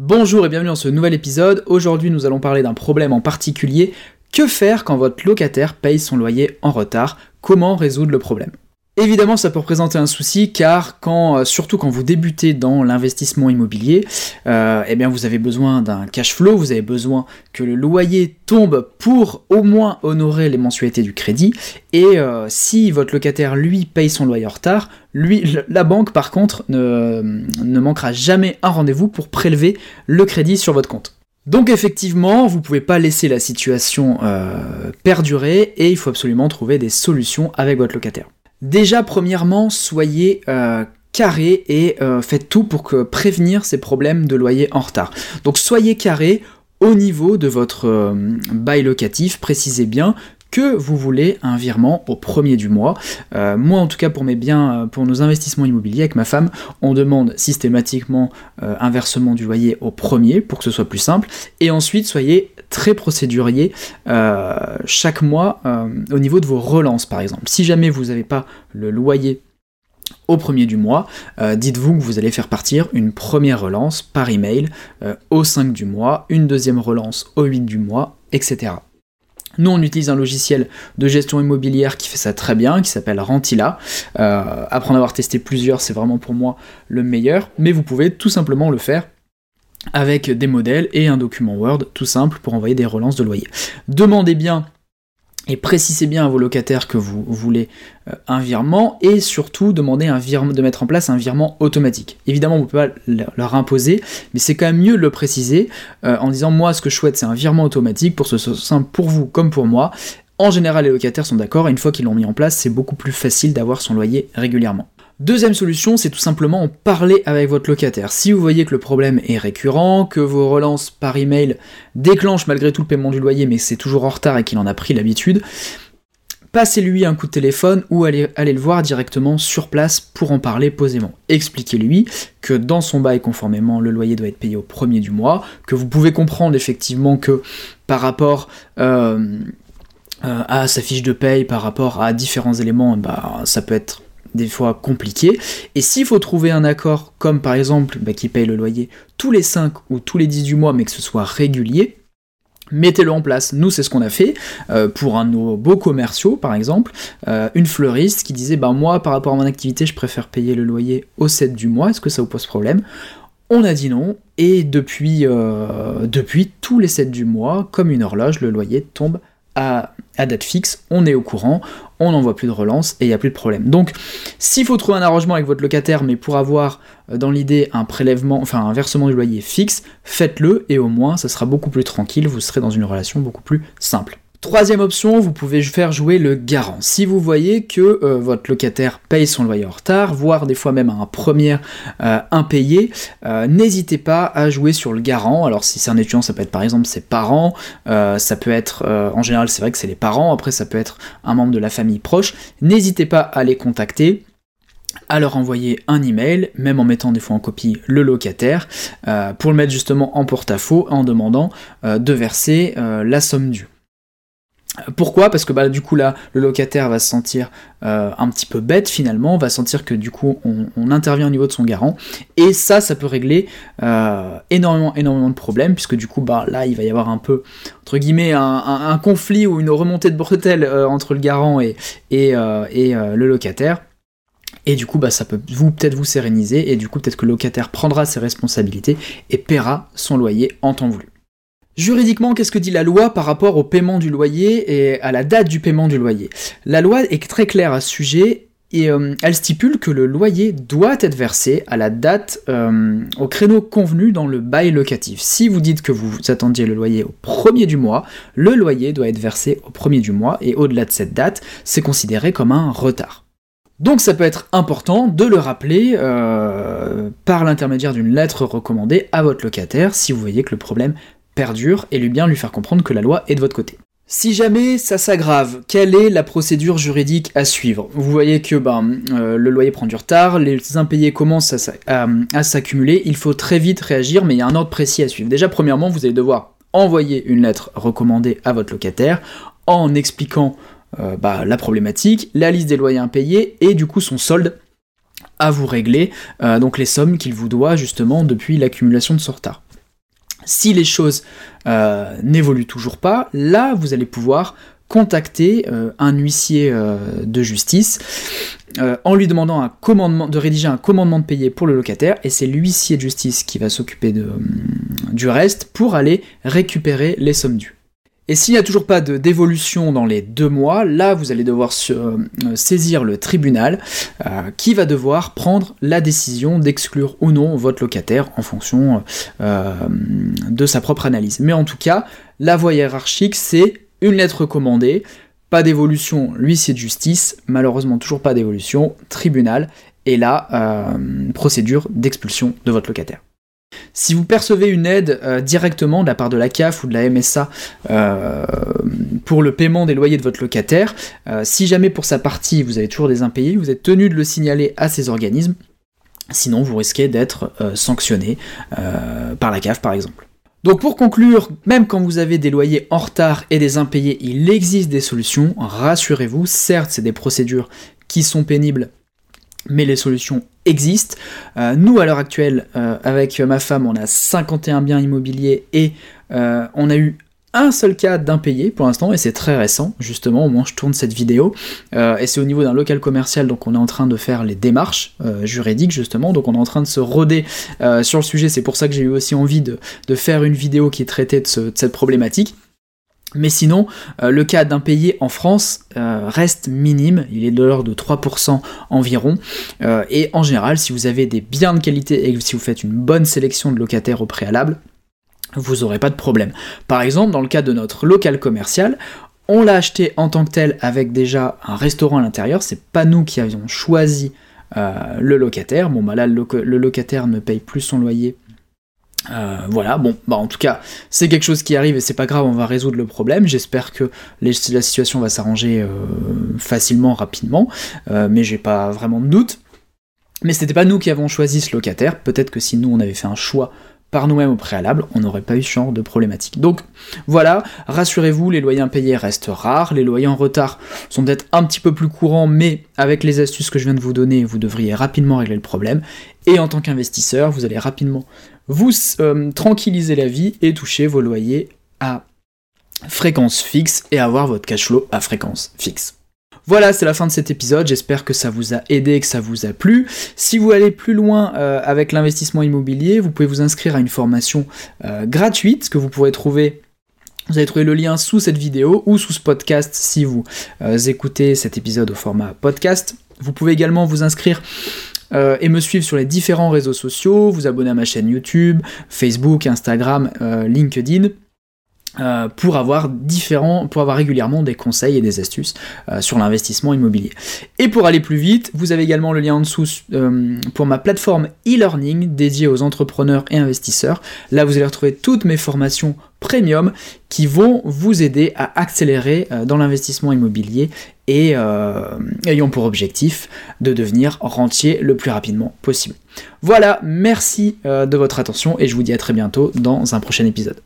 Bonjour et bienvenue dans ce nouvel épisode. Aujourd'hui nous allons parler d'un problème en particulier. Que faire quand votre locataire paye son loyer en retard? Comment résoudre le problème? Évidemment, ça peut représenter un souci car quand, euh, surtout quand vous débutez dans l'investissement immobilier, euh, eh bien vous avez besoin d'un cash flow, vous avez besoin que le loyer tombe pour au moins honorer les mensualités du crédit. Et euh, si votre locataire lui paye son loyer en retard, lui, la banque par contre ne, ne manquera jamais un rendez-vous pour prélever le crédit sur votre compte. Donc effectivement, vous pouvez pas laisser la situation perdurer et il faut absolument trouver des solutions avec votre locataire. Déjà, premièrement, soyez euh, carré et euh, faites tout pour prévenir ces problèmes de loyer en retard. Donc soyez carré au niveau de votre euh, bail locatif, précisez bien que vous voulez un virement au premier du mois. moi, en tout cas, pour mes biens, pour nos investissements immobiliers avec ma femme, on demande systématiquement un versement du loyer au premier pour que ce soit plus simple. Et ensuite, soyez très procédurier euh, chaque mois euh, au niveau de vos relances par exemple. Si jamais vous n'avez pas le loyer au premier du mois, euh, dites-vous que vous allez faire partir une première relance par email au 5 du mois, une deuxième relance au 8 du mois, etc. Nous, on utilise un logiciel de gestion immobilière qui fait ça très bien, qui s'appelle Rentila. après en avoir testé plusieurs, c'est vraiment pour moi le meilleur, mais vous pouvez tout simplement le faire avec des modèles et un document Word tout simple pour envoyer des relances de loyer. Demandez bien et précisez bien à vos locataires que vous voulez euh, un virement et surtout demandez un virement, de mettre en place un virement automatique. Évidemment, vous ne pouvez pas leur imposer, mais c'est quand même mieux de le préciser euh, en disant moi ce que je souhaite c'est un virement automatique pour ce simple pour vous comme pour moi. En général, les locataires sont d'accord et une fois qu'ils l'ont mis en place, c'est beaucoup plus facile d'avoir son loyer régulièrement. Deuxième solution, c'est tout simplement en parler avec votre locataire. Si vous voyez que le problème est récurrent, que vos relances par email déclenchent malgré tout le paiement du loyer, mais c'est toujours en retard et qu'il en a pris l'habitude, passez-lui un coup de téléphone ou allez, le voir directement sur place pour en parler posément. Expliquez-lui que dans son bail conformément, le loyer doit être payé au premier du mois, que vous pouvez comprendre effectivement que par rapport euh, euh, à sa fiche de paye, par rapport à différents éléments, bah, ça peut être des fois compliqué. Et s'il faut trouver un accord, comme par exemple bah, qui paye le loyer tous les 5 ou tous les 10 du mois, mais que ce soit régulier, Mettez-le en place. Nous, c'est ce qu'on a fait euh, pour un de nos beaux commerciaux, par exemple, euh, une fleuriste qui disait bah moi, par rapport à mon activité, je préfère payer le loyer au 7 du mois. Est-ce que ça vous pose problème? On a dit non, et depuis, euh, depuis tous les 7 du mois, comme une horloge, le loyer tombe à, date fixe, on est au courant, on n'envoie plus de relance et il n'y a plus de problème. Donc, s'il faut trouver un arrangement avec votre locataire, mais pour avoir euh, dans l'idée un prélèvement, enfin un versement du loyer fixe, faites-le et au moins ça sera beaucoup plus tranquille, vous serez dans une relation beaucoup plus simple. Troisième option, vous pouvez faire jouer le garant. Si vous voyez que euh, votre locataire paye son loyer en retard, voire des fois même un premier euh, impayé, euh, n'hésitez pas à jouer sur le garant. Alors si c'est un étudiant, ça peut être par exemple ses parents, ça peut être, en général c'est vrai que c'est les parents, après ça peut être un membre de la famille proche. N'hésitez pas à les contacter à leur envoyer un email, même en mettant des fois en copie le locataire, pour le mettre justement en porte-à-faux en demandant de verser la somme due. Pourquoi? Parce que bah, du coup là, le locataire va se sentir euh, un petit peu bête finalement, va sentir que du coup on, intervient au niveau de son garant, et ça, ça peut régler euh, énormément, énormément de problèmes, puisque du coup bah, là il va y avoir un peu, entre guillemets, un, conflit ou une remontée de bretelles euh, entre le garant et, le locataire. Et du coup, bah, ça peut vous peut-être vous séréniser, et du coup, peut-être que le locataire prendra ses responsabilités et paiera son loyer en temps voulu. Juridiquement, qu'est-ce que dit la loi par rapport au paiement du loyer et à la date du paiement du loyer? La loi est très claire à ce sujet et euh, elle stipule que le loyer doit être versé à la date euh, au créneau convenu dans le bail locatif. Si vous dites que vous attendiez le loyer au premier du mois, le loyer doit être versé au premier du mois et au-delà de cette date, c'est considéré comme un retard. Donc ça peut être important de le rappeler euh, par l'intermédiaire d'une lettre recommandée à votre locataire si vous voyez que le problème et lui bien lui faire comprendre que la loi est de votre côté. Si jamais ça s'aggrave, quelle est la procédure juridique à suivre? Vous voyez que ben, euh, le loyer prend du retard, les impayés commencent à, s'accumuler, il faut très vite réagir, mais il y a un ordre précis à suivre. Déjà, premièrement, vous allez devoir envoyer une lettre recommandée à votre locataire en expliquant euh, bah, la problématique, la liste des loyers impayés et du coup son solde à vous régler, euh, donc les sommes qu'il vous doit justement depuis l'accumulation de ce retard. Si les choses n'évoluent toujours pas, là vous allez pouvoir contacter un huissier de justice en lui demandant de rédiger un commandement de payer pour le locataire, et c'est l'huissier de justice qui va s'occuper du reste pour aller récupérer les sommes dues. Et s'il n'y a toujours pas d'évolution dans les deux mois, là vous allez devoir euh, saisir le tribunal euh, qui va devoir prendre la décision d'exclure ou non votre locataire en fonction euh, de sa propre analyse. Mais en tout cas, la voie hiérarchique c'est une lettre commandée, pas d'évolution, l'huissier de justice, malheureusement toujours pas d'évolution, tribunal, et là, procédure d'expulsion de votre locataire. Si vous percevez une aide euh, directement de la part de la CAF ou de la MSA euh, pour le paiement des loyers de votre locataire, euh, si jamais pour sa partie vous avez toujours des impayés, vous êtes tenu de le signaler à ces organismes, sinon vous risquez d'être sanctionné par la CAF par exemple. Donc pour conclure, même quand vous avez des loyers en retard et des impayés, il existe des solutions, rassurez-vous, certes c'est des procédures qui sont pénibles mais les solutions existent. Euh, nous, à l'heure actuelle, euh, avec ma femme, on a 51 biens immobiliers et euh, on a eu un seul cas d'impayé pour l'instant, et c'est très récent, justement, au moment je tourne cette vidéo, et c'est au niveau d'un local commercial, donc on est en train de faire les démarches juridiques, justement, donc on est en train de se roder sur le sujet, c'est pour ça que j'ai eu aussi envie de, faire une vidéo qui traitait de cette problématique. Mais sinon, euh, le cas d'impayé en France euh, reste minime, il est de l'ordre de 3% environ, euh, et en général, si vous avez des biens de qualité et si vous faites une bonne sélection de locataires au préalable, vous n'aurez pas de problème. Par exemple, dans le cas de notre local commercial, on l'a acheté en tant que tel avec déjà un restaurant à l'intérieur, c'est pas nous qui avions choisi le locataire, bon bah là le locataire ne paye plus son loyer euh, voilà, bon, bah en tout cas, c'est quelque chose qui arrive et c'est pas grave, on va résoudre le problème. J'espère que la situation va s'arranger euh, facilement, rapidement, euh, mais j'ai pas vraiment de doute. Mais c'était pas nous qui avons choisi ce locataire, peut-être que si nous on avait fait un choix par nous-mêmes au préalable, on n'aurait pas eu ce genre de problématique. Donc voilà, rassurez-vous, les loyers impayés restent rares, les loyers en retard sont peut-être un petit peu plus courants, mais avec les astuces que je viens de vous donner, vous devriez rapidement régler le problème. Et en tant qu'investisseur, vous allez rapidement vous euh, tranquilliser la vie et toucher vos loyers à fréquence fixe et avoir votre cash flow à fréquence fixe. Voilà, c'est la fin de cet épisode, j'espère que ça vous a aidé, que ça vous a plu. Si vous allez plus loin euh, avec l'investissement immobilier, vous pouvez vous inscrire à une formation euh, gratuite que vous pourrez trouver vous allez trouver le lien sous cette vidéo ou sous ce podcast si vous écoutez cet épisode au format podcast. Vous pouvez également vous inscrire euh, et me suivre sur les différents réseaux sociaux, vous abonner à ma chaîne YouTube, Facebook, Instagram, euh, LinkedIn. Euh, pour avoir différents, pour avoir régulièrement des conseils et des astuces sur l'investissement immobilier. Et pour aller plus vite, vous avez également le lien en dessous pour ma plateforme e-learning dédiée aux entrepreneurs et investisseurs. Là, vous allez retrouver toutes mes formations premium qui vont vous aider à accélérer dans l'investissement immobilier et euh, ayons pour objectif de devenir rentier le plus rapidement possible. Voilà, merci euh, de votre attention et je vous dis à très bientôt dans un prochain épisode.